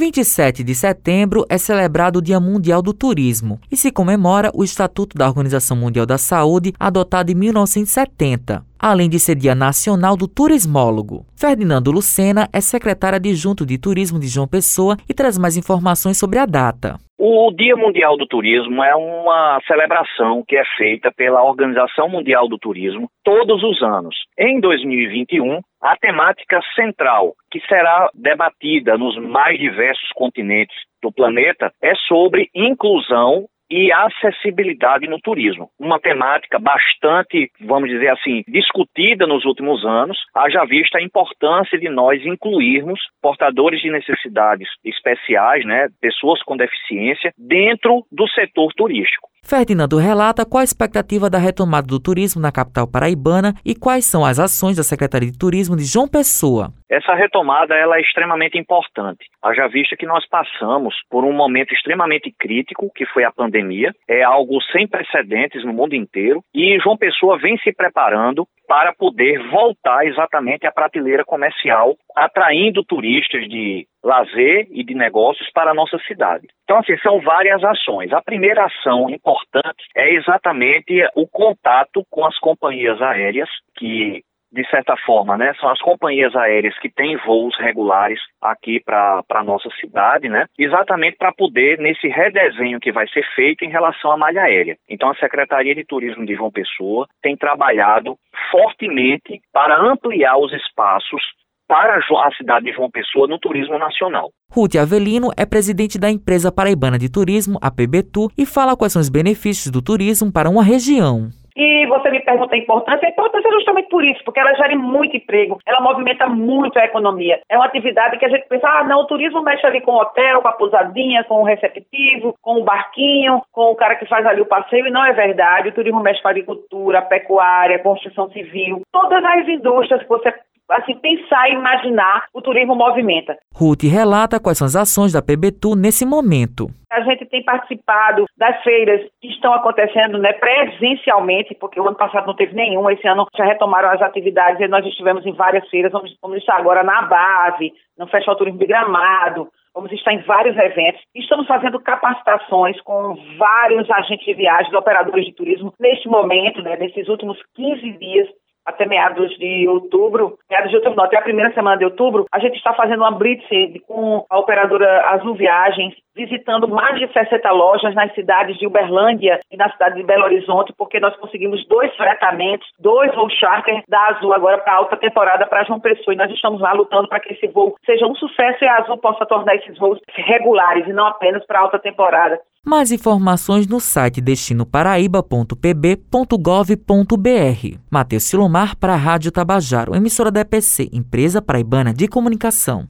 27 de setembro é celebrado o Dia Mundial do Turismo e se comemora o Estatuto da Organização Mundial da Saúde, adotado em 1970 além de ser Dia Nacional do Turismólogo. Ferdinando Lucena é secretário adjunto de Turismo de João Pessoa e traz mais informações sobre a data. O Dia Mundial do Turismo é uma celebração que é feita pela Organização Mundial do Turismo todos os anos. Em 2021, a temática central, que será debatida nos mais diversos continentes do planeta, é sobre inclusão e acessibilidade no turismo. Uma temática bastante, vamos dizer assim, discutida nos últimos anos, haja vista a importância de nós incluirmos portadores de necessidades especiais, né, pessoas com deficiência, dentro do setor turístico. Ferdinando relata qual a expectativa da retomada do turismo na capital paraibana e quais são as ações da Secretaria de Turismo de João Pessoa. Essa retomada ela é extremamente importante. Haja vista que nós passamos por um momento extremamente crítico, que foi a pandemia, é algo sem precedentes no mundo inteiro, e João Pessoa vem se preparando para poder voltar exatamente à prateleira comercial, atraindo turistas de lazer e de negócios para a nossa cidade. Então, assim, são várias ações. A primeira ação importante é exatamente o contato com as companhias aéreas que de certa forma, né, são as companhias aéreas que têm voos regulares aqui para a nossa cidade, né, exatamente para poder, nesse redesenho que vai ser feito em relação à malha aérea. Então, a Secretaria de Turismo de João Pessoa tem trabalhado fortemente para ampliar os espaços para a cidade de João Pessoa no turismo nacional. Ruth Avelino é presidente da empresa paraibana de turismo, a PBTU, e fala quais são os benefícios do turismo para uma região. Você me pergunta a importância, a importância é justamente por isso, porque ela gera muito emprego, ela movimenta muito a economia. É uma atividade que a gente pensa, ah, não, o turismo mexe ali com o hotel, com a pousadinha, com o receptivo, com o barquinho, com o cara que faz ali o passeio, e não é verdade. O turismo mexe com a agricultura, a pecuária, a construção civil, todas as indústrias que você assim, pensar e imaginar o turismo movimenta. Ruth relata quais são as ações da PBTU nesse momento. A gente tem participado das feiras que estão acontecendo né, presencialmente, porque o ano passado não teve nenhuma, esse ano já retomaram as atividades e nós estivemos em várias feiras, vamos, vamos estar agora na base, no Festival Turismo de Gramado, vamos estar em vários eventos. Estamos fazendo capacitações com vários agentes de viagem, operadores de turismo, neste momento, né, nesses últimos 15 dias, até meados de outubro, meados de outubro, não, até a primeira semana de outubro, a gente está fazendo uma blitz com a operadora Azul Viagens, visitando mais de 60 lojas nas cidades de Uberlândia e na cidade de Belo Horizonte, porque nós conseguimos dois fretamentos, dois voos charter da Azul agora para alta temporada para João Pessoa. E nós estamos lá lutando para que esse voo seja um sucesso e a Azul possa tornar esses voos regulares e não apenas para alta temporada. Mais informações no site destinoparaíba.pb.gov.br. Matheus Silomar para a Rádio Tabajaro, emissora da EPC, Empresa Paraibana de Comunicação.